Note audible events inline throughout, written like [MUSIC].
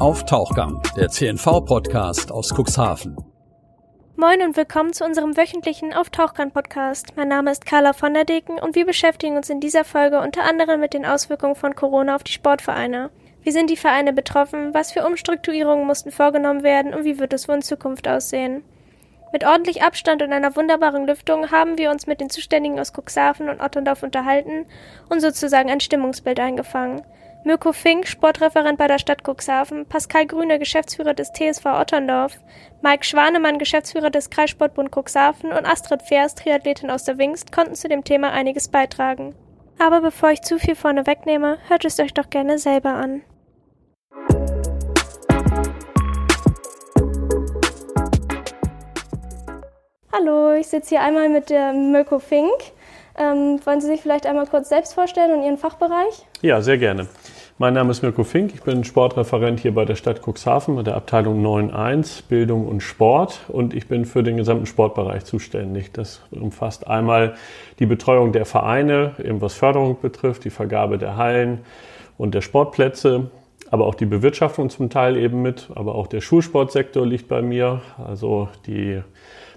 Auf Tauchgang, der CNV-Podcast aus Cuxhaven. Moin und willkommen zu unserem wöchentlichen Auf Tauchgang Podcast. Mein Name ist Carla von der Deken und wir beschäftigen uns in dieser Folge unter anderem mit den Auswirkungen von Corona auf die Sportvereine. Wie sind die Vereine betroffen? Was für Umstrukturierungen mussten vorgenommen werden und wie wird es wohl in Zukunft aussehen? Mit ordentlich Abstand und einer wunderbaren Lüftung haben wir uns mit den Zuständigen aus Cuxhaven und Otterndorf unterhalten und sozusagen ein Stimmungsbild eingefangen. Mirko Fink, Sportreferent bei der Stadt Cuxhaven, Pascal Grüne, Geschäftsführer des TSV Otterndorf, Mike Schwanemann, Geschäftsführer des Kreissportbund Cuxhaven und Astrid Fers, Triathletin aus der Wingst, konnten zu dem Thema einiges beitragen. Aber bevor ich zu viel vorne wegnehme, hört es euch doch gerne selber an. Hallo, ich sitze hier einmal mit der Mirko Fink. Ähm, wollen Sie sich vielleicht einmal kurz selbst vorstellen und Ihren Fachbereich? Ja, sehr gerne. Mein Name ist Mirko Fink, ich bin Sportreferent hier bei der Stadt Cuxhaven mit der Abteilung 9.1 Bildung und Sport und ich bin für den gesamten Sportbereich zuständig. Das umfasst einmal die Betreuung der Vereine, eben was Förderung betrifft, die Vergabe der Hallen und der Sportplätze, aber auch die Bewirtschaftung zum Teil eben mit, aber auch der Schulsportsektor liegt bei mir, also die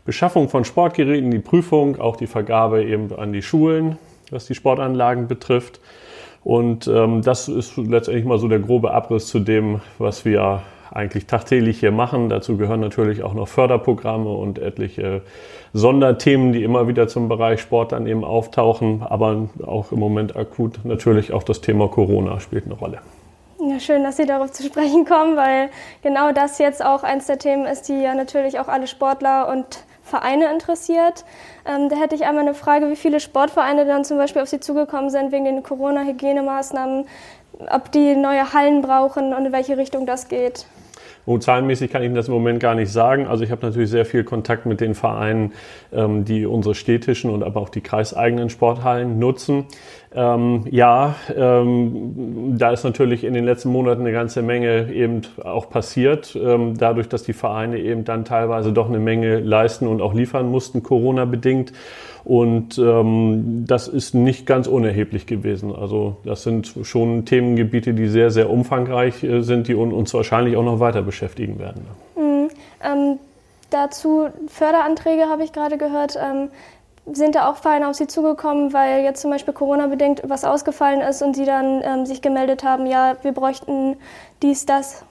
Beschaffung von Sportgeräten, die Prüfung, auch die Vergabe eben an die Schulen, was die Sportanlagen betrifft. Und ähm, das ist letztendlich mal so der grobe Abriss zu dem, was wir eigentlich tagtäglich hier machen. Dazu gehören natürlich auch noch Förderprogramme und etliche Sonderthemen, die immer wieder zum Bereich Sport dann eben auftauchen. Aber auch im Moment akut natürlich auch das Thema Corona spielt eine Rolle. Ja, schön, dass Sie darauf zu sprechen kommen, weil genau das jetzt auch eins der Themen ist, die ja natürlich auch alle Sportler und Vereine interessiert. Ähm, da hätte ich einmal eine Frage, wie viele Sportvereine dann zum Beispiel auf Sie zugekommen sind wegen den Corona-Hygienemaßnahmen, ob die neue Hallen brauchen und in welche Richtung das geht. Oh, zahlenmäßig kann ich Ihnen das im Moment gar nicht sagen. Also ich habe natürlich sehr viel Kontakt mit den Vereinen, ähm, die unsere städtischen und aber auch die kreiseigenen Sporthallen nutzen. Ähm, ja, ähm, da ist natürlich in den letzten Monaten eine ganze Menge eben auch passiert, ähm, dadurch, dass die Vereine eben dann teilweise doch eine Menge leisten und auch liefern mussten, Corona bedingt. Und ähm, das ist nicht ganz unerheblich gewesen. Also das sind schon Themengebiete, die sehr, sehr umfangreich äh, sind, die uns wahrscheinlich auch noch weiter beschäftigen werden. Mhm. Ähm, dazu Förderanträge habe ich gerade gehört. Ähm, sind da auch Vereine auf Sie zugekommen, weil jetzt zum Beispiel Corona-bedingt was ausgefallen ist und Sie dann ähm, sich gemeldet haben, ja, wir bräuchten dies, das?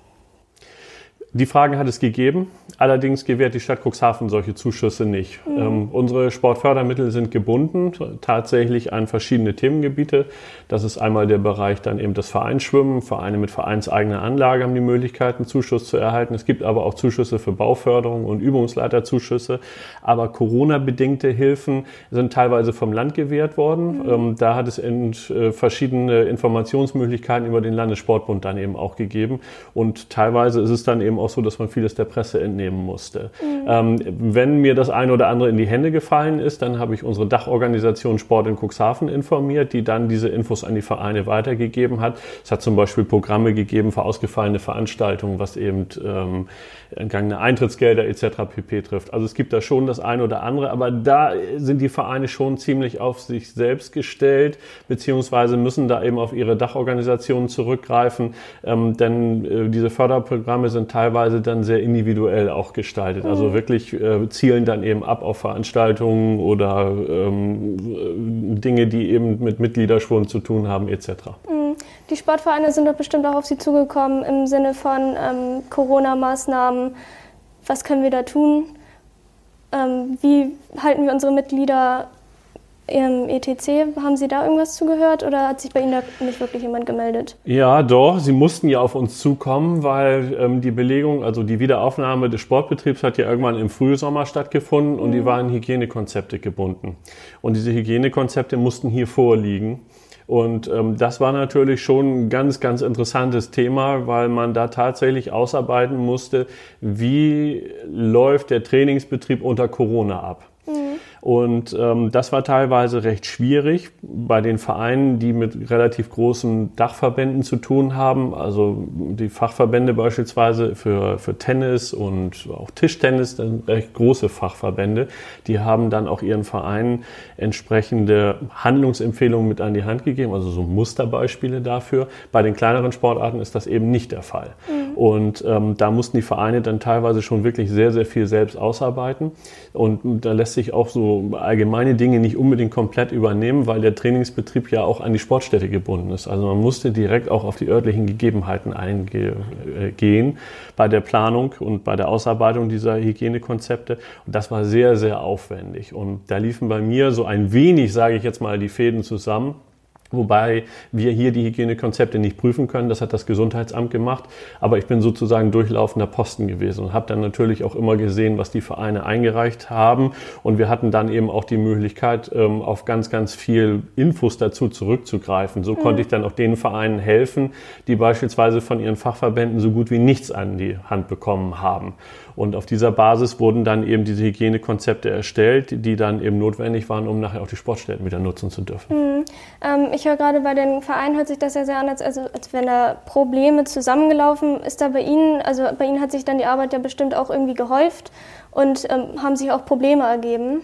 Die Fragen hat es gegeben. Allerdings gewährt die Stadt Cuxhaven solche Zuschüsse nicht. Mhm. Ähm, unsere Sportfördermittel sind gebunden tatsächlich an verschiedene Themengebiete. Das ist einmal der Bereich dann eben das Vereinsschwimmen. Vereine mit vereinseigener Anlage haben die Möglichkeit, einen Zuschuss zu erhalten. Es gibt aber auch Zuschüsse für Bauförderung und Übungsleiterzuschüsse. Aber Corona-bedingte Hilfen sind teilweise vom Land gewährt worden. Mhm. Ähm, da hat es in, äh, verschiedene Informationsmöglichkeiten über den Landessportbund dann eben auch gegeben. Und teilweise ist es dann eben auch so, dass man vieles der Presse entnehmen musste. Mhm. Ähm, wenn mir das eine oder andere in die Hände gefallen ist, dann habe ich unsere Dachorganisation Sport in Cuxhaven informiert, die dann diese Infos an die Vereine weitergegeben hat. Es hat zum Beispiel Programme gegeben für ausgefallene Veranstaltungen, was eben ähm, entgangene Eintrittsgelder etc. pp. trifft. Also es gibt da schon das eine oder andere, aber da sind die Vereine schon ziemlich auf sich selbst gestellt, beziehungsweise müssen da eben auf ihre Dachorganisationen zurückgreifen, ähm, denn äh, diese Förderprogramme sind teilweise teilweise dann sehr individuell auch gestaltet. Also mhm. wirklich äh, zielen dann eben ab auf Veranstaltungen oder ähm, Dinge, die eben mit Mitgliederschwund zu tun haben etc. Mhm. Die Sportvereine sind doch bestimmt auch auf Sie zugekommen im Sinne von ähm, Corona-Maßnahmen. Was können wir da tun? Ähm, wie halten wir unsere Mitglieder Ihrem ETC, haben Sie da irgendwas zugehört oder hat sich bei Ihnen da nicht wirklich jemand gemeldet? Ja, doch. Sie mussten ja auf uns zukommen, weil ähm, die Belegung, also die Wiederaufnahme des Sportbetriebs hat ja irgendwann im Frühsommer stattgefunden und mhm. die waren Hygienekonzepte gebunden. Und diese Hygienekonzepte mussten hier vorliegen. Und ähm, das war natürlich schon ein ganz, ganz interessantes Thema, weil man da tatsächlich ausarbeiten musste, wie läuft der Trainingsbetrieb unter Corona ab. Und ähm, das war teilweise recht schwierig bei den Vereinen, die mit relativ großen Dachverbänden zu tun haben. Also die Fachverbände beispielsweise für, für Tennis und auch Tischtennis, dann recht große Fachverbände. Die haben dann auch ihren Vereinen entsprechende Handlungsempfehlungen mit an die Hand gegeben, also so Musterbeispiele dafür. Bei den kleineren Sportarten ist das eben nicht der Fall. Mhm. Und ähm, da mussten die Vereine dann teilweise schon wirklich sehr, sehr viel selbst ausarbeiten. Und da lässt sich auch so allgemeine Dinge nicht unbedingt komplett übernehmen, weil der Trainingsbetrieb ja auch an die Sportstätte gebunden ist. Also man musste direkt auch auf die örtlichen Gegebenheiten eingehen bei der Planung und bei der Ausarbeitung dieser Hygienekonzepte. Und das war sehr, sehr aufwendig. Und da liefen bei mir so ein wenig, sage ich jetzt mal, die Fäden zusammen. Wobei wir hier die Hygienekonzepte nicht prüfen können, das hat das Gesundheitsamt gemacht. Aber ich bin sozusagen durchlaufender Posten gewesen und habe dann natürlich auch immer gesehen, was die Vereine eingereicht haben. Und wir hatten dann eben auch die Möglichkeit, ähm, auf ganz, ganz viel Infos dazu zurückzugreifen. So mhm. konnte ich dann auch den Vereinen helfen, die beispielsweise von ihren Fachverbänden so gut wie nichts an die Hand bekommen haben. Und auf dieser Basis wurden dann eben diese Hygienekonzepte erstellt, die dann eben notwendig waren, um nachher auch die Sportstätten wieder nutzen zu dürfen. Mhm. Ähm, ich höre gerade bei den Vereinen hört sich das ja sehr an, als, also, als wenn da Probleme zusammengelaufen ist. Da bei Ihnen, also bei Ihnen hat sich dann die Arbeit ja bestimmt auch irgendwie gehäuft und ähm, haben sich auch Probleme ergeben.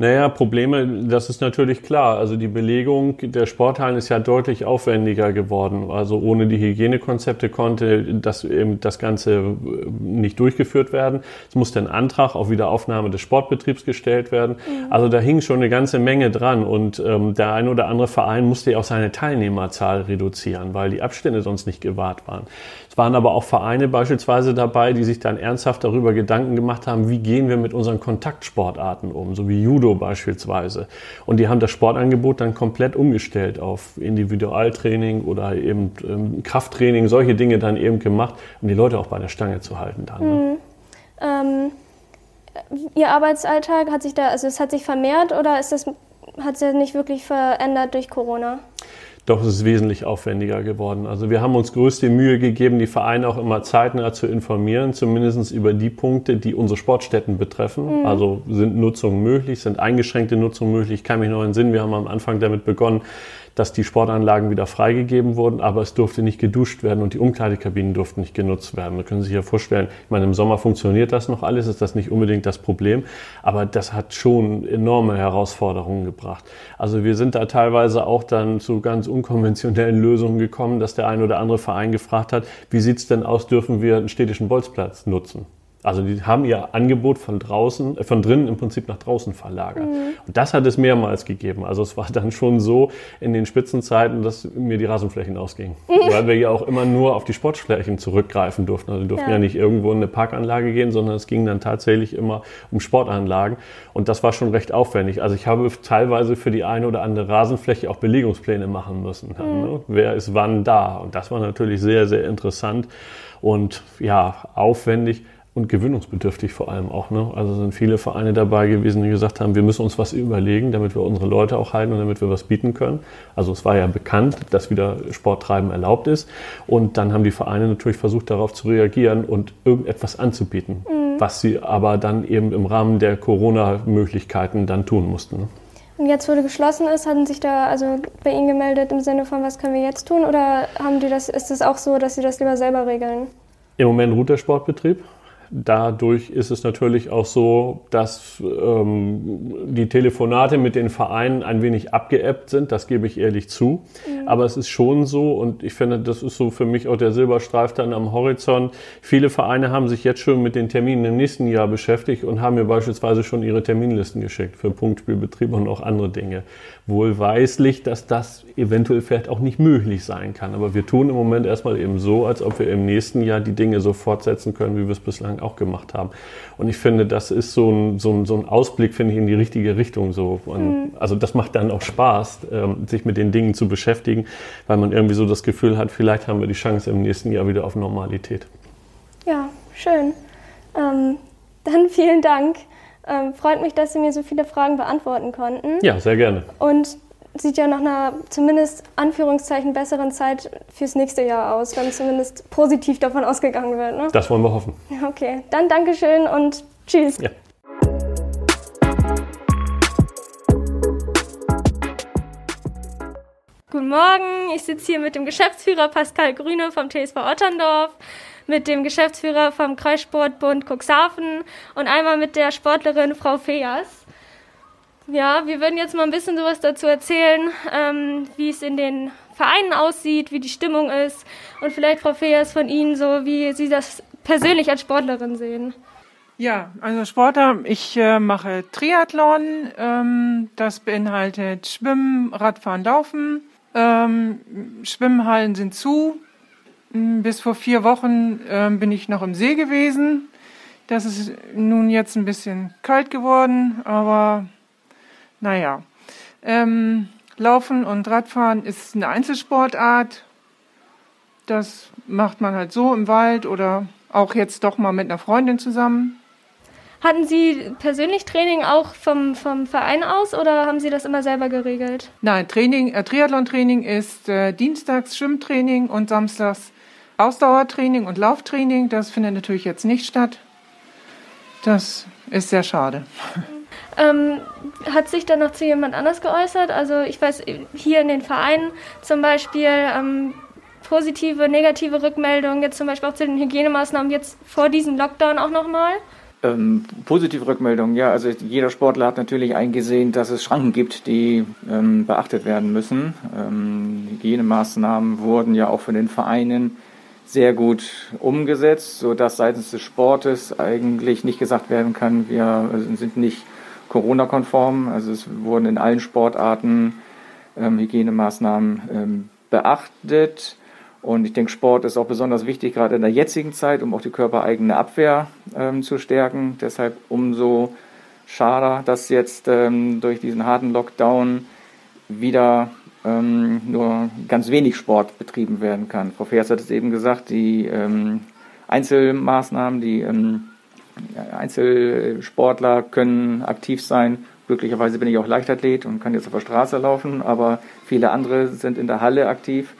Naja, Probleme, das ist natürlich klar. Also die Belegung der Sporthallen ist ja deutlich aufwendiger geworden. Also ohne die Hygienekonzepte konnte das das Ganze äh, nicht durchgeführt werden. Es musste ein Antrag auf Wiederaufnahme des Sportbetriebs gestellt werden. Mhm. Also da hing schon eine ganze Menge dran und ähm, der ein oder andere Verein musste ja auch seine Teilnehmerzahl reduzieren, weil die Abstände sonst nicht gewahrt waren waren aber auch Vereine beispielsweise dabei, die sich dann ernsthaft darüber Gedanken gemacht haben, wie gehen wir mit unseren Kontaktsportarten um, so wie Judo beispielsweise. Und die haben das Sportangebot dann komplett umgestellt auf Individualtraining oder eben ähm, Krafttraining, solche Dinge dann eben gemacht, um die Leute auch bei der Stange zu halten dann. Ne? Mhm. Ähm, Ihr Arbeitsalltag hat sich da, also es hat sich vermehrt oder ist das, hat sich nicht wirklich verändert durch Corona? Doch es ist wesentlich aufwendiger geworden. Also wir haben uns größte Mühe gegeben, die Vereine auch immer zeitnah zu informieren, zumindest über die Punkte, die unsere Sportstätten betreffen. Mhm. Also sind Nutzungen möglich, sind eingeschränkte Nutzungen möglich. Ich kann mich noch entsinnen, wir haben am Anfang damit begonnen, dass die Sportanlagen wieder freigegeben wurden, aber es durfte nicht geduscht werden und die Umkleidekabinen durften nicht genutzt werden. Da können Sie sich ja vorstellen, ich meine, im Sommer funktioniert das noch alles, ist das nicht unbedingt das Problem, aber das hat schon enorme Herausforderungen gebracht. Also wir sind da teilweise auch dann zu ganz unkonventionellen Lösungen gekommen, dass der ein oder andere Verein gefragt hat, wie sieht es denn aus, dürfen wir einen städtischen Bolzplatz nutzen? Also die haben ihr Angebot von draußen, äh, von drinnen im Prinzip nach draußen verlagert. Mhm. Und das hat es mehrmals gegeben. Also es war dann schon so in den Spitzenzeiten, dass mir die Rasenflächen ausgingen. Mhm. [LAUGHS] Weil wir ja auch immer nur auf die Sportflächen zurückgreifen durften. Also wir durften ja. ja nicht irgendwo in eine Parkanlage gehen, sondern es ging dann tatsächlich immer um Sportanlagen. Und das war schon recht aufwendig. Also ich habe teilweise für die eine oder andere Rasenfläche auch Belegungspläne machen müssen. Mhm. Ne? Wer ist wann da? Und das war natürlich sehr, sehr interessant und ja, aufwendig und gewöhnungsbedürftig vor allem auch. Ne? Also sind viele Vereine dabei gewesen, die gesagt haben, wir müssen uns was überlegen, damit wir unsere Leute auch halten und damit wir was bieten können. Also es war ja bekannt, dass wieder Sporttreiben erlaubt ist. Und dann haben die Vereine natürlich versucht, darauf zu reagieren und irgendetwas anzubieten, mhm. was sie aber dann eben im Rahmen der Corona-Möglichkeiten dann tun mussten. Ne? Und jetzt, wo du geschlossen ist, hatten sich da also bei Ihnen gemeldet im Sinne von, was können wir jetzt tun? Oder haben die das, ist es auch so, dass Sie das lieber selber regeln? Im Moment ruht der Sportbetrieb. Dadurch ist es natürlich auch so, dass ähm, die Telefonate mit den Vereinen ein wenig abgeebbt sind, das gebe ich ehrlich zu. Mhm. Aber es ist schon so, und ich finde, das ist so für mich auch der Silberstreif dann am Horizont. Viele Vereine haben sich jetzt schon mit den Terminen im nächsten Jahr beschäftigt und haben mir beispielsweise schon ihre Terminlisten geschickt für Punktspielbetriebe und auch andere Dinge. Wohlweislich, dass das eventuell vielleicht auch nicht möglich sein kann. Aber wir tun im Moment erstmal eben so, als ob wir im nächsten Jahr die Dinge so fortsetzen können, wie wir es bislang auch gemacht haben. Und ich finde, das ist so ein, so ein, so ein Ausblick, finde ich, in die richtige Richtung. So. Mhm. Also das macht dann auch Spaß, ähm, sich mit den Dingen zu beschäftigen, weil man irgendwie so das Gefühl hat, vielleicht haben wir die Chance im nächsten Jahr wieder auf Normalität. Ja, schön. Ähm, dann vielen Dank. Ähm, freut mich, dass Sie mir so viele Fragen beantworten konnten. Ja, sehr gerne. Und sieht ja nach einer zumindest Anführungszeichen besseren Zeit fürs nächste Jahr aus, wenn zumindest positiv davon ausgegangen wird. Ne? Das wollen wir hoffen. Okay, dann Dankeschön und tschüss. Ja. Guten Morgen, ich sitze hier mit dem Geschäftsführer Pascal Grüne vom TSV Otterndorf mit dem Geschäftsführer vom Kreissportbund Cuxhaven und einmal mit der Sportlerin Frau Feas. Ja, wir würden jetzt mal ein bisschen sowas dazu erzählen, ähm, wie es in den Vereinen aussieht, wie die Stimmung ist und vielleicht Frau Feas von Ihnen so, wie Sie das persönlich als Sportlerin sehen. Ja, also Sportler, ich äh, mache Triathlon. Ähm, das beinhaltet Schwimmen, Radfahren, Laufen. Ähm, Schwimmhallen sind zu. Hm, bis vor vier Wochen ähm, bin ich noch im See gewesen. Das ist nun jetzt ein bisschen kalt geworden, aber naja. Ähm, Laufen und Radfahren ist eine Einzelsportart. Das macht man halt so im Wald oder auch jetzt doch mal mit einer Freundin zusammen. Hatten Sie persönlich Training auch vom, vom Verein aus oder haben Sie das immer selber geregelt? Nein, Training, äh, Triathlon-Training ist äh, dienstags Schwimmtraining und samstags Ausdauertraining und Lauftraining. Das findet natürlich jetzt nicht statt. Das ist sehr schade. [LAUGHS] Ähm, hat sich dann noch zu jemand anders geäußert? Also ich weiß, hier in den Vereinen zum Beispiel ähm, positive, negative Rückmeldungen, jetzt zum Beispiel auch zu den Hygienemaßnahmen jetzt vor diesem Lockdown auch nochmal? Ähm, positive Rückmeldungen, ja. Also jeder Sportler hat natürlich eingesehen, dass es Schranken gibt, die ähm, beachtet werden müssen. Ähm, Hygienemaßnahmen wurden ja auch von den Vereinen sehr gut umgesetzt, sodass seitens des Sportes eigentlich nicht gesagt werden kann, wir sind nicht Corona-konform. Also es wurden in allen Sportarten ähm, Hygienemaßnahmen ähm, beachtet. Und ich denke, Sport ist auch besonders wichtig, gerade in der jetzigen Zeit, um auch die körpereigene Abwehr ähm, zu stärken. Deshalb umso schade, dass jetzt ähm, durch diesen harten Lockdown wieder ähm, nur ganz wenig Sport betrieben werden kann. Frau Feers hat es eben gesagt, die ähm, Einzelmaßnahmen, die ähm, Einzelsportler können aktiv sein. Glücklicherweise bin ich auch Leichtathlet und kann jetzt auf der Straße laufen, aber viele andere sind in der Halle aktiv.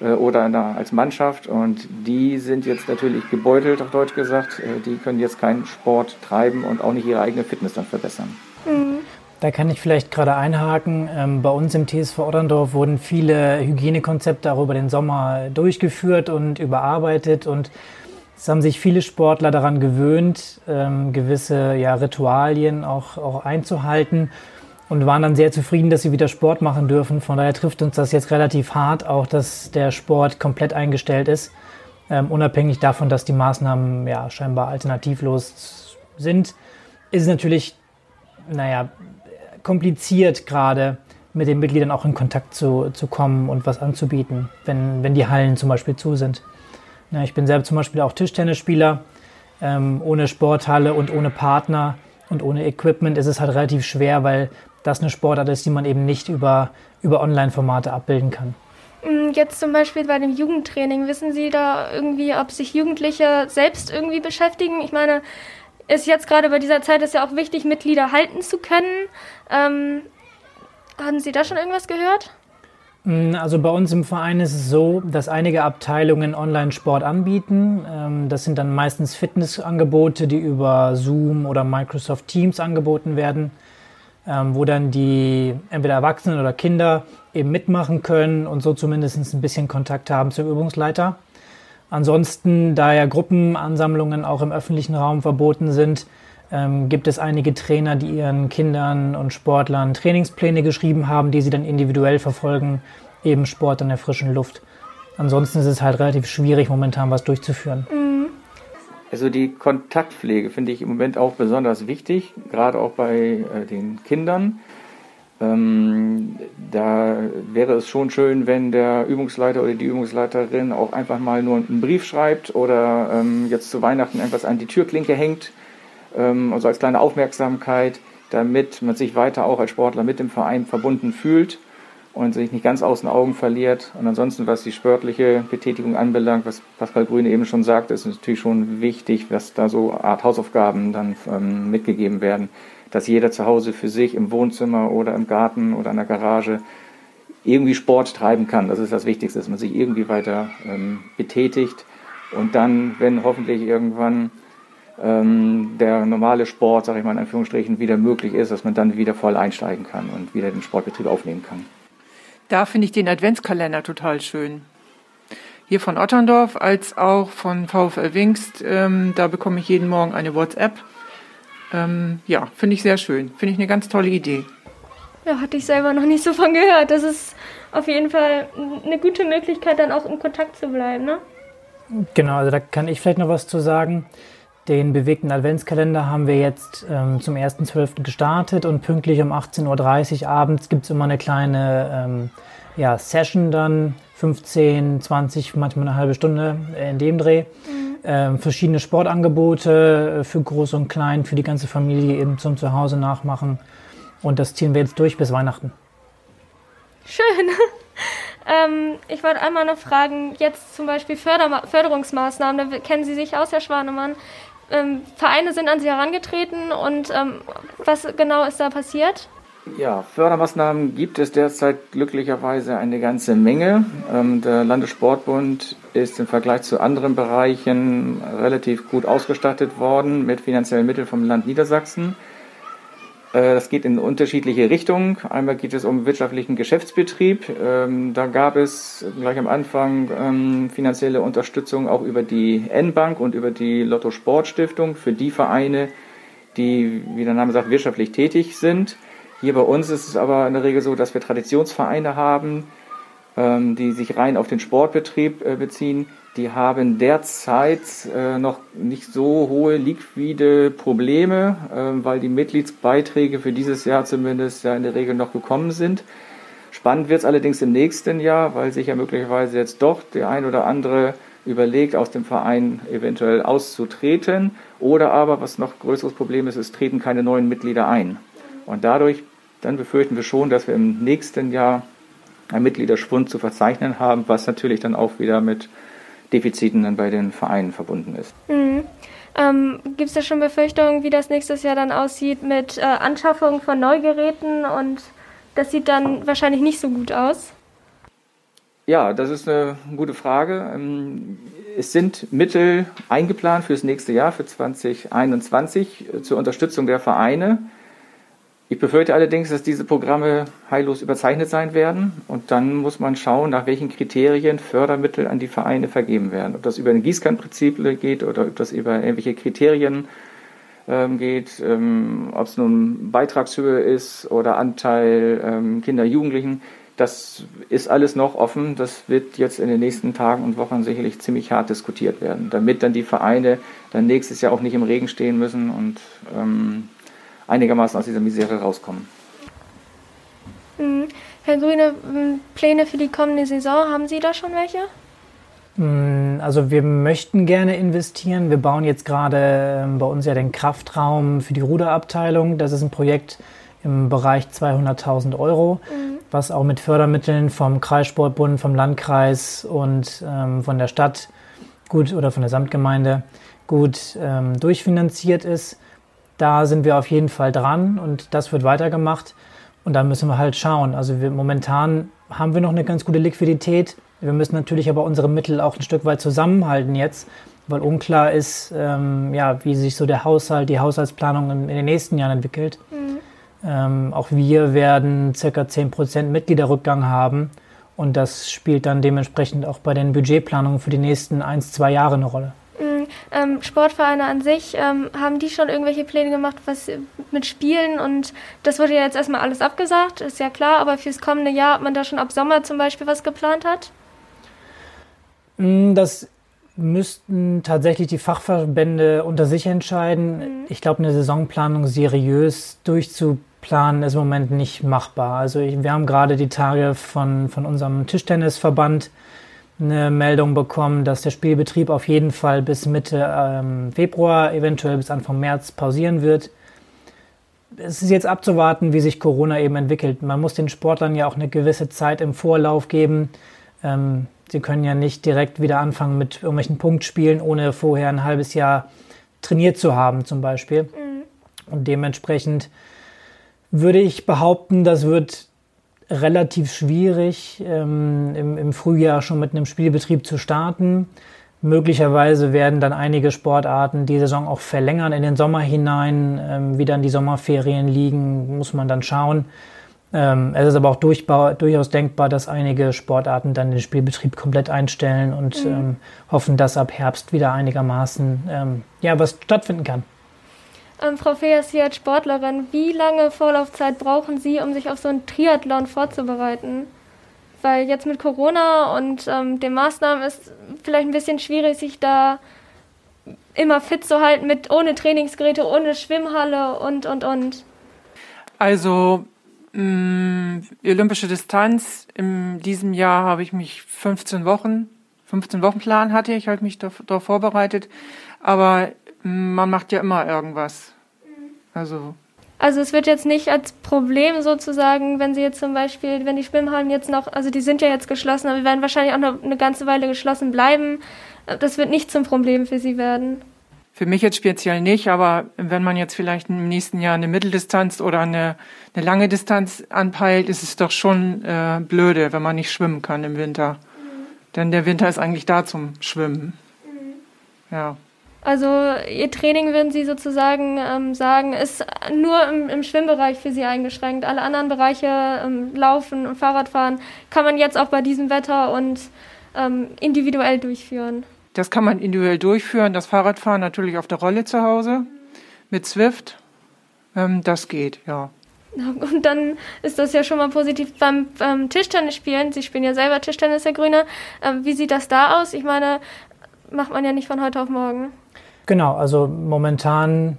Äh, oder der, als Mannschaft. Und die sind jetzt natürlich gebeutelt, auf Deutsch gesagt. Äh, die können jetzt keinen Sport treiben und auch nicht ihre eigene Fitness dann verbessern. Da kann ich vielleicht gerade einhaken. Ähm, bei uns im TSV Otterndorf wurden viele Hygienekonzepte auch über den Sommer durchgeführt und überarbeitet und es haben sich viele Sportler daran gewöhnt, ähm, gewisse ja, Ritualien auch, auch einzuhalten und waren dann sehr zufrieden, dass sie wieder Sport machen dürfen. Von daher trifft uns das jetzt relativ hart, auch dass der Sport komplett eingestellt ist, ähm, unabhängig davon, dass die Maßnahmen ja scheinbar alternativlos sind. Ist natürlich, naja, kompliziert gerade mit den Mitgliedern auch in Kontakt zu, zu kommen und was anzubieten, wenn, wenn die Hallen zum Beispiel zu sind. Ja, ich bin selber zum Beispiel auch Tischtennisspieler. Ähm, ohne Sporthalle und ohne Partner und ohne Equipment ist es halt relativ schwer, weil das eine Sportart ist, die man eben nicht über, über Online-Formate abbilden kann. Mm, jetzt zum Beispiel bei dem Jugendtraining, wissen Sie da irgendwie, ob sich Jugendliche selbst irgendwie beschäftigen? Ich meine, ist jetzt gerade bei dieser Zeit ist ja auch wichtig, Mitglieder halten zu können. Ähm, haben Sie da schon irgendwas gehört? Mm, also bei uns im Verein ist es so, dass einige Abteilungen Online-Sport anbieten. Ähm, das sind dann meistens Fitnessangebote, die über Zoom oder Microsoft Teams angeboten werden ähm, wo dann die entweder Erwachsenen oder Kinder eben mitmachen können und so zumindest ein bisschen Kontakt haben zum Übungsleiter. Ansonsten, da ja Gruppenansammlungen auch im öffentlichen Raum verboten sind, ähm, gibt es einige Trainer, die ihren Kindern und Sportlern Trainingspläne geschrieben haben, die sie dann individuell verfolgen, eben Sport in der frischen Luft. Ansonsten ist es halt relativ schwierig, momentan was durchzuführen. Mhm. Also die Kontaktpflege finde ich im Moment auch besonders wichtig, gerade auch bei äh, den Kindern. Ähm, da wäre es schon schön, wenn der Übungsleiter oder die Übungsleiterin auch einfach mal nur einen Brief schreibt oder ähm, jetzt zu Weihnachten etwas an die Türklinke hängt, ähm, also als kleine Aufmerksamkeit, damit man sich weiter auch als Sportler mit dem Verein verbunden fühlt und sich nicht ganz aus den Augen verliert. Und ansonsten, was die sportliche Betätigung anbelangt, was Pascal Grüne eben schon sagte, ist natürlich schon wichtig, dass da so Art Hausaufgaben dann ähm, mitgegeben werden, dass jeder zu Hause für sich im Wohnzimmer oder im Garten oder in der Garage irgendwie Sport treiben kann. Das ist das Wichtigste, dass man sich irgendwie weiter ähm, betätigt und dann, wenn hoffentlich irgendwann ähm, der normale Sport, sage ich mal in Anführungsstrichen, wieder möglich ist, dass man dann wieder voll einsteigen kann und wieder den Sportbetrieb aufnehmen kann. Da finde ich den Adventskalender total schön. Hier von Otterndorf als auch von VfL Wingst. Ähm, da bekomme ich jeden Morgen eine WhatsApp. Ähm, ja, finde ich sehr schön. Finde ich eine ganz tolle Idee. Ja, hatte ich selber noch nicht so von gehört. Das ist auf jeden Fall eine gute Möglichkeit, dann auch in Kontakt zu bleiben, ne? Genau, also da kann ich vielleicht noch was zu sagen. Den bewegten Adventskalender haben wir jetzt ähm, zum 1.12. gestartet und pünktlich um 18.30 Uhr abends gibt es immer eine kleine ähm, ja, Session dann, 15, 20, manchmal eine halbe Stunde in dem Dreh. Mhm. Ähm, verschiedene Sportangebote äh, für Groß und Klein, für die ganze Familie eben zum Zuhause nachmachen. Und das ziehen wir jetzt durch bis Weihnachten. Schön. [LAUGHS] ähm, ich wollte einmal noch fragen, jetzt zum Beispiel Förder Förderungsmaßnahmen, da kennen Sie sich aus, Herr Schwanemann ähm, Vereine sind an Sie herangetreten und ähm, was genau ist da passiert? Ja, Fördermaßnahmen gibt es derzeit glücklicherweise eine ganze Menge. Ähm, der Landessportbund ist im Vergleich zu anderen Bereichen relativ gut ausgestattet worden mit finanziellen Mitteln vom Land Niedersachsen. Äh, das geht in unterschiedliche Richtungen. Einmal geht es um wirtschaftlichen Geschäftsbetrieb. Ähm, da gab es gleich am Anfang ähm, finanzielle Unterstützung auch über die N-Bank und über die Lotto Sport Stiftung für die Vereine, die, wie der Name sagt, wirtschaftlich tätig sind. Hier bei uns ist es aber in der Regel so, dass wir Traditionsvereine haben, ähm, die sich rein auf den Sportbetrieb äh, beziehen die haben derzeit äh, noch nicht so hohe liquide Probleme, äh, weil die Mitgliedsbeiträge für dieses Jahr zumindest ja in der Regel noch gekommen sind. Spannend wird es allerdings im nächsten Jahr, weil sich ja möglicherweise jetzt doch der ein oder andere überlegt, aus dem Verein eventuell auszutreten. Oder aber, was noch größeres Problem ist, es treten keine neuen Mitglieder ein. Und dadurch, dann befürchten wir schon, dass wir im nächsten Jahr einen Mitgliederschwund zu verzeichnen haben, was natürlich dann auch wieder mit Defiziten dann bei den Vereinen verbunden ist. Mhm. Ähm, Gibt es da schon Befürchtungen, wie das nächstes Jahr dann aussieht mit äh, Anschaffung von Neugeräten und das sieht dann wahrscheinlich nicht so gut aus? Ja, das ist eine gute Frage. Ähm, es sind Mittel eingeplant für das nächste Jahr, für 2021, äh, zur Unterstützung der Vereine. Ich befürchte allerdings, dass diese Programme heillos überzeichnet sein werden und dann muss man schauen, nach welchen Kriterien Fördermittel an die Vereine vergeben werden. Ob das über ein Gießkannenprinzip geht oder ob das über irgendwelche Kriterien ähm, geht, ähm, ob es nun Beitragshöhe ist oder Anteil ähm, Kinder, Jugendlichen. Das ist alles noch offen. Das wird jetzt in den nächsten Tagen und Wochen sicherlich ziemlich hart diskutiert werden, damit dann die Vereine dann nächstes Jahr auch nicht im Regen stehen müssen und ähm, einigermaßen aus dieser Misere rauskommen. Mhm. Herr Grüne, Pläne für die kommende Saison, haben Sie da schon welche? Mm, also wir möchten gerne investieren. Wir bauen jetzt gerade ähm, bei uns ja den Kraftraum für die Ruderabteilung. Das ist ein Projekt im Bereich 200.000 Euro, mhm. was auch mit Fördermitteln vom Kreissportbund, vom Landkreis und ähm, von der Stadt gut oder von der Samtgemeinde gut ähm, durchfinanziert ist. Da sind wir auf jeden Fall dran und das wird weitergemacht. Und da müssen wir halt schauen. Also wir, momentan haben wir noch eine ganz gute Liquidität. Wir müssen natürlich aber unsere Mittel auch ein Stück weit zusammenhalten jetzt, weil unklar ist, ähm, ja, wie sich so der Haushalt, die Haushaltsplanung in, in den nächsten Jahren entwickelt. Mhm. Ähm, auch wir werden circa 10% Mitgliederrückgang haben. Und das spielt dann dementsprechend auch bei den Budgetplanungen für die nächsten ein, zwei Jahre eine Rolle ähm, Sportvereine an sich, ähm, haben die schon irgendwelche Pläne gemacht, was mit Spielen und das wurde ja jetzt erstmal alles abgesagt, ist ja klar, aber fürs kommende Jahr, ob man da schon ab Sommer zum Beispiel was geplant hat? Mm, das müssten tatsächlich die Fachverbände unter sich entscheiden. Mhm. Ich glaube, eine Saisonplanung seriös durchzuplanen ist im Moment nicht machbar. Also ich, wir haben gerade die Tage von, von unserem Tischtennisverband eine Meldung bekommen, dass der Spielbetrieb auf jeden Fall bis Mitte ähm, Februar, eventuell bis Anfang März pausieren wird. Es ist jetzt abzuwarten, wie sich Corona eben entwickelt. Man muss den Sportlern ja auch eine gewisse Zeit im Vorlauf geben. Ähm, sie können ja nicht direkt wieder anfangen mit irgendwelchen Punktspielen, ohne vorher ein halbes Jahr trainiert zu haben, zum Beispiel. Mhm. Und dementsprechend würde ich behaupten, das wird relativ schwierig, ähm, im, im Frühjahr schon mit einem Spielbetrieb zu starten. Möglicherweise werden dann einige Sportarten die Saison auch verlängern in den Sommer hinein. Ähm, wie dann die Sommerferien liegen, muss man dann schauen. Ähm, es ist aber auch durchaus denkbar, dass einige Sportarten dann den Spielbetrieb komplett einstellen und mhm. ähm, hoffen, dass ab Herbst wieder einigermaßen ähm, ja, was stattfinden kann. Ähm, Frau Feers, Sie als Sportlerin, wie lange Vorlaufzeit brauchen Sie, um sich auf so einen Triathlon vorzubereiten? Weil jetzt mit Corona und ähm, den Maßnahmen ist vielleicht ein bisschen schwierig, sich da immer fit zu halten mit ohne Trainingsgeräte, ohne Schwimmhalle und und und. Also mh, mm, olympische Distanz in diesem Jahr habe ich mich 15 Wochen, 15 Wochen Plan hatte ich, habe mich darauf vorbereitet. Aber man macht ja immer irgendwas. Also also es wird jetzt nicht als Problem sozusagen, wenn Sie jetzt zum Beispiel, wenn die Schwimmhallen jetzt noch, also die sind ja jetzt geschlossen, aber wir werden wahrscheinlich auch noch eine ganze Weile geschlossen bleiben. Das wird nicht zum Problem für Sie werden. Für mich jetzt speziell nicht, aber wenn man jetzt vielleicht im nächsten Jahr eine Mitteldistanz oder eine, eine lange Distanz anpeilt, ist es doch schon äh, blöde, wenn man nicht schwimmen kann im Winter. Mhm. Denn der Winter ist eigentlich da zum Schwimmen. Mhm. Ja. Also Ihr Training, würden Sie sozusagen ähm, sagen, ist nur im, im, Schwimmbereich für Sie eingeschränkt. Alle anderen Bereiche, ähm, Laufen und Fahrradfahren, kann man jetzt auch bei diesem Wetter und ähm, individuell durchführen. Das kann man individuell durchführen. Das Fahrradfahren natürlich auf der Rolle zu Hause mit Swift. Ähm, das geht, ja. Und dann ist das ja schon mal positiv beim ähm, Tischtennis spielen. Sie spielen ja selber Tischtennis, Herr Grüne. Ähm, wie sieht das da aus? Ich meine, macht man ja nicht von heute auf morgen. Genau, also momentan,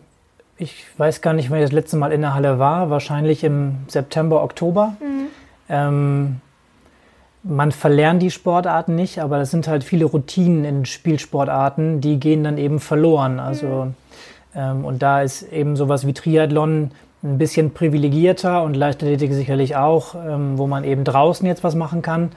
ich weiß gar nicht, wann ich das letzte Mal in der Halle war, wahrscheinlich im September, Oktober. Mhm. Ähm, man verlernt die Sportarten nicht, aber das sind halt viele Routinen in Spielsportarten, die gehen dann eben verloren. Also mhm. ähm, und da ist eben sowas wie Triathlon ein bisschen privilegierter und Leichtathletik sicherlich auch, ähm, wo man eben draußen jetzt was machen kann.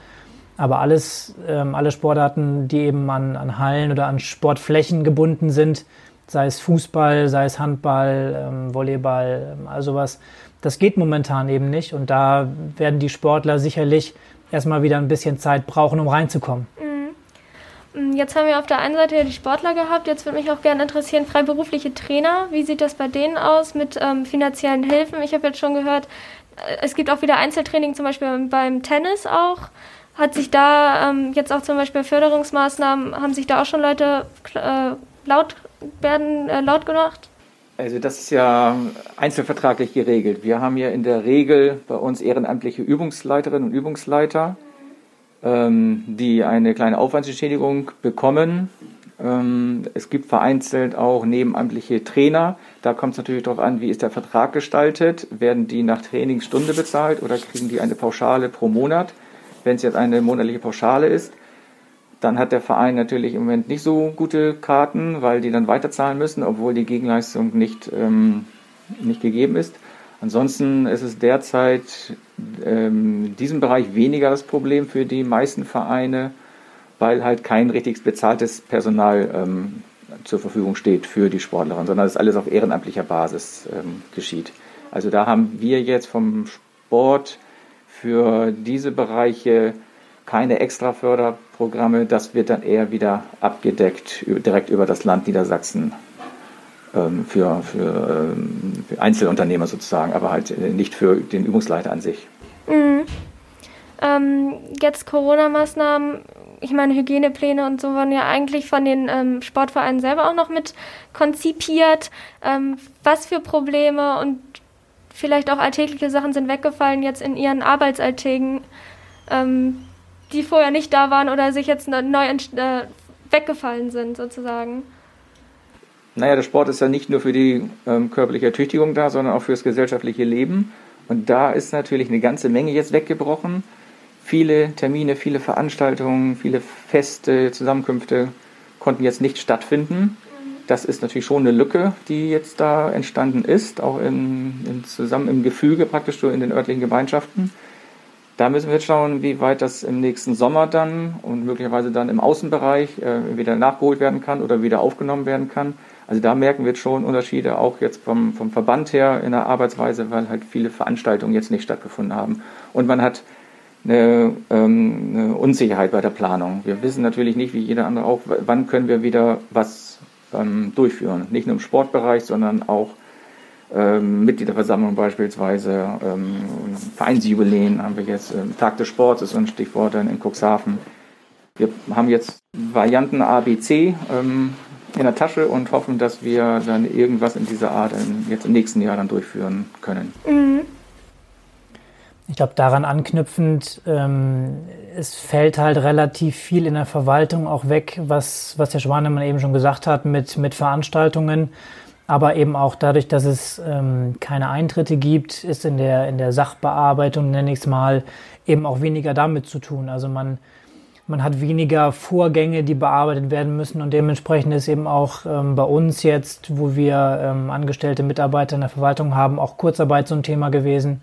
Aber alles, ähm, alle Sportarten, die eben an, an Hallen oder an Sportflächen gebunden sind, sei es Fußball, sei es Handball, ähm, Volleyball, ähm, all sowas, das geht momentan eben nicht. Und da werden die Sportler sicherlich erstmal wieder ein bisschen Zeit brauchen, um reinzukommen. Mhm. Mm, jetzt haben wir auf der einen Seite ja die Sportler gehabt. Jetzt würde mich auch gerne interessieren, freiberufliche Trainer. Wie sieht das bei denen aus mit ähm, finanziellen Hilfen? Ich habe jetzt schon gehört, äh, es gibt auch wieder Einzeltraining, zum Beispiel beim Tennis auch. Hat sich da ähm, jetzt auch zum Beispiel Förderungsmaßnahmen, haben sich da auch schon Leute äh, laut werden, äh, laut gemacht? Also das ist ja einzelvertraglich geregelt. Wir haben ja in der Regel bei uns ehrenamtliche Übungsleiterinnen und Übungsleiter, ähm, die eine kleine Aufwandsentschädigung bekommen. Ähm, es gibt vereinzelt auch nebenamtliche Trainer. Da kommt es natürlich darauf an, wie ist der Vertrag gestaltet. Werden die nach Trainingsstunde bezahlt oder kriegen die eine Pauschale pro Monat? Wenn es jetzt eine monatliche Pauschale ist, dann hat der Verein natürlich im Moment nicht so gute Karten, weil die dann weiterzahlen müssen, obwohl die Gegenleistung nicht, ähm, nicht gegeben ist. Ansonsten ist es derzeit ähm, in diesem Bereich weniger das Problem für die meisten Vereine, weil halt kein richtig bezahltes Personal ähm, zur Verfügung steht für die Sportlerin, sondern es alles auf ehrenamtlicher Basis ähm, geschieht. Also da haben wir jetzt vom Sport für diese Bereiche keine extra Förderprogramme. Das wird dann eher wieder abgedeckt direkt über das Land Niedersachsen ähm, für, für, ähm, für, Einzelunternehmer sozusagen, aber halt äh, nicht für den Übungsleiter an sich. Mhm. Ähm, jetzt Corona-Maßnahmen, ich meine, Hygienepläne und so wurden ja eigentlich von den ähm, Sportvereinen selber auch noch mit konzipiert. Ähm, was für Probleme und vielleicht auch alltägliche Sachen sind weggefallen jetzt in ihren Arbeitsalltägen? Ähm, die vorher nicht da waren oder sich jetzt neu äh, weggefallen sind, sozusagen? Naja, der Sport ist ja nicht nur für die ähm, körperliche Ertüchtigung da, sondern auch für das gesellschaftliche Leben. Und da ist natürlich eine ganze Menge jetzt weggebrochen. Viele Termine, viele Veranstaltungen, viele Feste, Zusammenkünfte konnten jetzt nicht stattfinden. Das ist natürlich schon eine Lücke, die jetzt da entstanden ist, auch in, in zusammen im Gefüge praktisch so in den örtlichen Gemeinschaften. Da müssen wir jetzt schauen, wie weit das im nächsten Sommer dann und möglicherweise dann im Außenbereich äh, wieder nachgeholt werden kann oder wieder aufgenommen werden kann. Also da merken wir jetzt schon Unterschiede, auch jetzt vom, vom Verband her in der Arbeitsweise, weil halt viele Veranstaltungen jetzt nicht stattgefunden haben. Und man hat eine, ähm, eine Unsicherheit bei der Planung. Wir wissen natürlich nicht, wie jeder andere auch, wann können wir wieder was ähm, durchführen. Nicht nur im Sportbereich, sondern auch ähm, Mitgliederversammlung beispielsweise, ähm, Vereinsjubiläen haben wir jetzt, ähm, Tag des Sports ist ein Stichwort dann in Cuxhaven. Wir haben jetzt Varianten ABC ähm, in der Tasche und hoffen, dass wir dann irgendwas in dieser Art jetzt im nächsten Jahr dann durchführen können. Mhm. Ich glaube, daran anknüpfend, ähm, es fällt halt relativ viel in der Verwaltung auch weg, was, was der Schwanemann eben schon gesagt hat, mit, mit Veranstaltungen. Aber eben auch dadurch, dass es ähm, keine Eintritte gibt, ist in der, in der Sachbearbeitung, nenne ich es mal, eben auch weniger damit zu tun. Also man, man hat weniger Vorgänge, die bearbeitet werden müssen und dementsprechend ist eben auch ähm, bei uns jetzt, wo wir ähm, angestellte Mitarbeiter in der Verwaltung haben, auch Kurzarbeit so ein Thema gewesen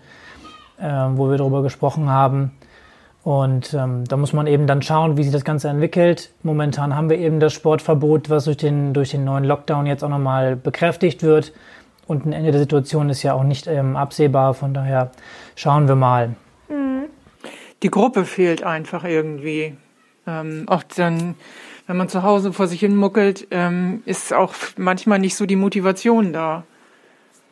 wo wir darüber gesprochen haben. Und ähm, da muss man eben dann schauen, wie sich das Ganze entwickelt. Momentan haben wir eben das Sportverbot, was durch den, durch den neuen Lockdown jetzt auch nochmal bekräftigt wird. Und ein Ende der Situation ist ja auch nicht ähm, absehbar. Von daher schauen wir mal. Mhm. Die Gruppe fehlt einfach irgendwie. Ähm, auch dann, wenn man zu Hause vor sich hin muckelt, ähm, ist auch manchmal nicht so die Motivation da.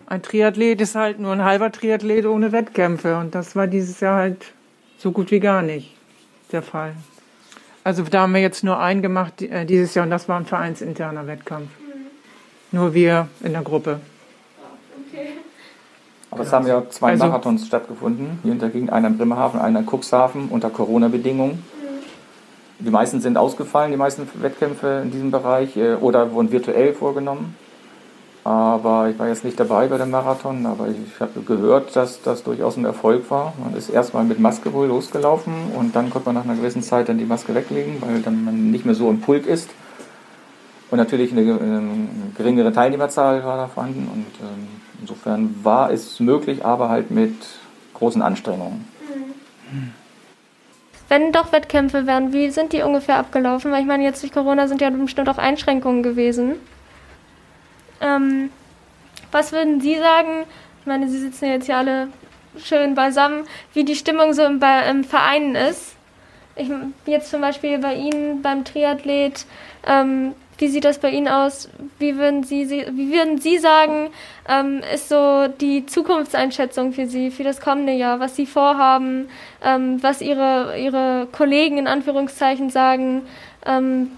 Ein Triathlet ist halt nur ein halber Triathlet ohne Wettkämpfe und das war dieses Jahr halt so gut wie gar nicht der Fall. Also da haben wir jetzt nur einen gemacht äh, dieses Jahr und das war ein vereinsinterner Wettkampf. Nur wir in der Gruppe. Aber es haben ja zwei also, Marathons stattgefunden. Hier dagegen einer in Bremerhaven, einer in Cuxhaven unter Corona-Bedingungen. Die meisten sind ausgefallen, die meisten Wettkämpfe in diesem Bereich äh, oder wurden virtuell vorgenommen. Aber ich war jetzt nicht dabei bei dem Marathon, aber ich habe gehört, dass das durchaus ein Erfolg war. Man ist erstmal mit Maske wohl losgelaufen und dann konnte man nach einer gewissen Zeit dann die Maske weglegen, weil dann man nicht mehr so im Pulk ist. Und natürlich eine, eine geringere Teilnehmerzahl war da vorhanden und ähm, insofern war es möglich, aber halt mit großen Anstrengungen. Wenn doch Wettkämpfe wären, wie sind die ungefähr abgelaufen? Weil ich meine, jetzt durch Corona sind ja bestimmt auch Einschränkungen gewesen. Ähm, was würden Sie sagen? Ich meine, Sie sitzen jetzt hier alle schön beisammen, wie die Stimmung so im, im Verein ist. Ich, jetzt zum Beispiel bei Ihnen beim Triathlet, ähm, wie sieht das bei Ihnen aus? Wie würden Sie, wie würden Sie sagen, ähm, ist so die Zukunftseinschätzung für Sie, für das kommende Jahr, was Sie vorhaben, ähm, was Ihre, Ihre Kollegen in Anführungszeichen sagen, ähm,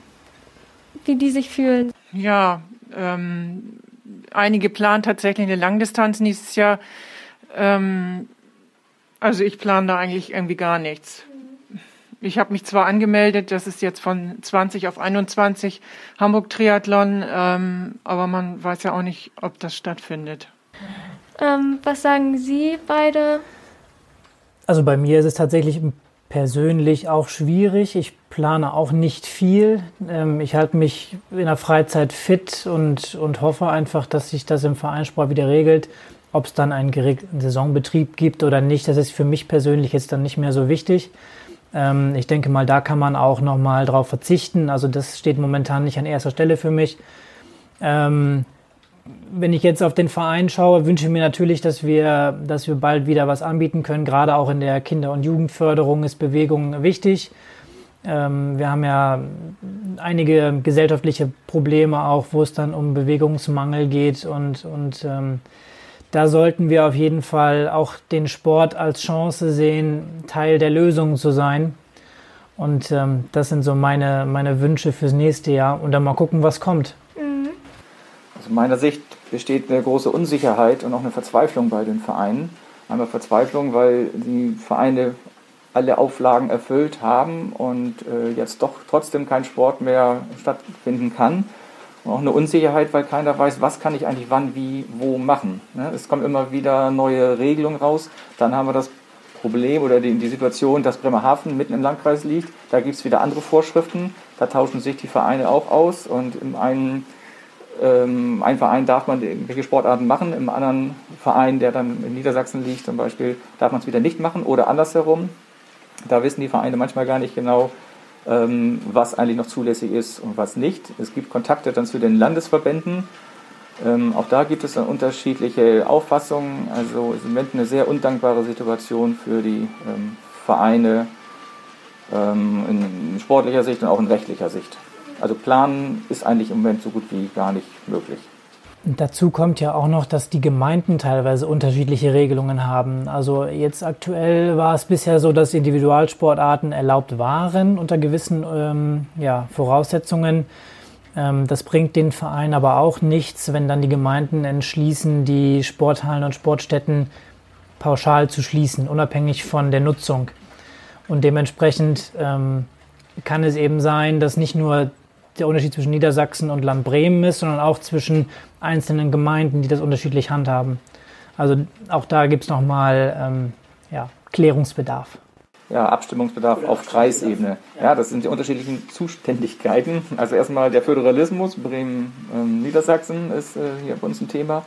wie die sich fühlen? Ja, ähm, einige planen tatsächlich eine Langdistanz nächstes Jahr. Ähm, also ich plane da eigentlich irgendwie gar nichts. Ich habe mich zwar angemeldet, das ist jetzt von 20 auf 21 Hamburg Triathlon, ähm, aber man weiß ja auch nicht, ob das stattfindet. Ähm, was sagen Sie beide? Also bei mir ist es tatsächlich persönlich auch schwierig. Ich plane auch nicht viel. Ähm, ich halte mich in der Freizeit fit und, und hoffe einfach, dass sich das im Vereinssport wieder regelt. Ob es dann einen geregelten Saisonbetrieb gibt oder nicht, das ist für mich persönlich jetzt dann nicht mehr so wichtig. Ähm, ich denke mal, da kann man auch nochmal drauf verzichten. Also das steht momentan nicht an erster Stelle für mich. Ähm, wenn ich jetzt auf den Verein schaue, wünsche ich mir natürlich, dass wir, dass wir bald wieder was anbieten können. Gerade auch in der Kinder- und Jugendförderung ist Bewegung wichtig. Ähm, wir haben ja einige gesellschaftliche Probleme auch, wo es dann um Bewegungsmangel geht und, und ähm, da sollten wir auf jeden Fall auch den Sport als Chance sehen, Teil der Lösung zu sein. Und ähm, das sind so meine, meine Wünsche fürs nächste Jahr und dann mal gucken, was kommt. Aus meiner Sicht besteht eine große Unsicherheit und auch eine Verzweiflung bei den Vereinen. Einmal Verzweiflung, weil die Vereine alle Auflagen erfüllt haben und äh, jetzt doch trotzdem kein Sport mehr stattfinden kann. Und auch eine Unsicherheit, weil keiner weiß, was kann ich eigentlich wann, wie, wo machen. Ne? Es kommen immer wieder neue Regelungen raus. Dann haben wir das Problem oder die, die Situation, dass Bremerhaven mitten im Landkreis liegt. Da gibt es wieder andere Vorschriften. Da tauschen sich die Vereine auch aus. Und im einen ähm, ein Verein darf man irgendwelche Sportarten machen, im anderen Verein, der dann in Niedersachsen liegt zum Beispiel, darf man es wieder nicht machen oder andersherum. Da wissen die Vereine manchmal gar nicht genau, ähm, was eigentlich noch zulässig ist und was nicht. Es gibt Kontakte dann zu den Landesverbänden. Ähm, auch da gibt es unterschiedliche Auffassungen. Also ist im Moment eine sehr undankbare Situation für die ähm, Vereine ähm, in sportlicher Sicht und auch in rechtlicher Sicht. Also planen ist eigentlich im Moment so gut wie gar nicht möglich. Dazu kommt ja auch noch, dass die Gemeinden teilweise unterschiedliche Regelungen haben. Also jetzt aktuell war es bisher so, dass Individualsportarten erlaubt waren unter gewissen ähm, ja, Voraussetzungen. Ähm, das bringt den Verein aber auch nichts, wenn dann die Gemeinden entschließen, die Sporthallen und Sportstätten pauschal zu schließen, unabhängig von der Nutzung. Und dementsprechend ähm, kann es eben sein, dass nicht nur der Unterschied zwischen Niedersachsen und Land Bremen ist, sondern auch zwischen einzelnen Gemeinden, die das unterschiedlich handhaben. Also auch da gibt es nochmal ähm, ja, Klärungsbedarf. Ja, Abstimmungsbedarf auf Kreisebene. Ja, das sind die unterschiedlichen Zuständigkeiten. Also erstmal der Föderalismus, Bremen-Niedersachsen ähm, ist äh, hier bei uns ein Thema.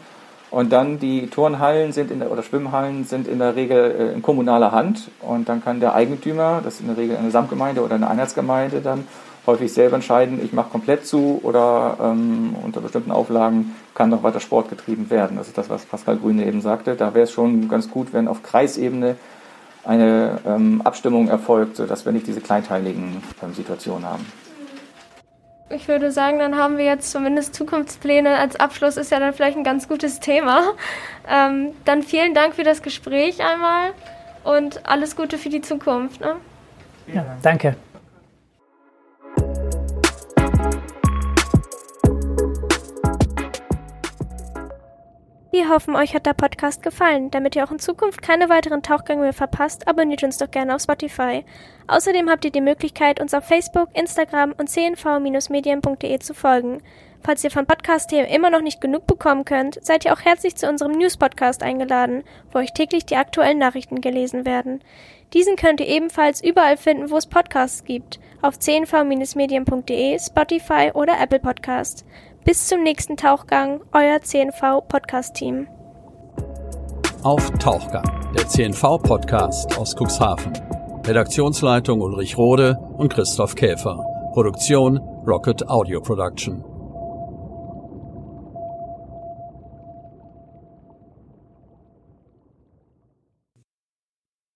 Und dann die Turnhallen sind in der, oder Schwimmhallen sind in der Regel äh, in kommunaler Hand. Und dann kann der Eigentümer, das ist in der Regel eine Samtgemeinde oder eine Einheitsgemeinde, dann häufig selber entscheiden, ich mache komplett zu oder ähm, unter bestimmten Auflagen kann noch weiter Sport getrieben werden. Das ist das, was Pascal Grüne eben sagte. Da wäre es schon ganz gut, wenn auf Kreisebene eine ähm, Abstimmung erfolgt, sodass wir nicht diese kleinteiligen ähm, Situationen haben. Ich würde sagen, dann haben wir jetzt zumindest Zukunftspläne. Als Abschluss ist ja dann vielleicht ein ganz gutes Thema. Ähm, dann vielen Dank für das Gespräch einmal und alles Gute für die Zukunft. Ne? Ja, danke. Wir hoffen, euch hat der Podcast gefallen. Damit ihr auch in Zukunft keine weiteren Tauchgänge mehr verpasst, abonniert uns doch gerne auf Spotify. Außerdem habt ihr die Möglichkeit, uns auf Facebook, Instagram und cnv-medien.de zu folgen. Falls ihr von Podcast-Themen immer noch nicht genug bekommen könnt, seid ihr auch herzlich zu unserem News-Podcast eingeladen, wo euch täglich die aktuellen Nachrichten gelesen werden. Diesen könnt ihr ebenfalls überall finden, wo es Podcasts gibt, auf cnv-medien.de, Spotify oder Apple Podcasts. Bis zum nächsten Tauchgang, euer CNV Podcast Team. Auf Tauchgang, der CNV Podcast aus Cuxhaven. Redaktionsleitung Ulrich Rode und Christoph Käfer. Produktion Rocket Audio Production.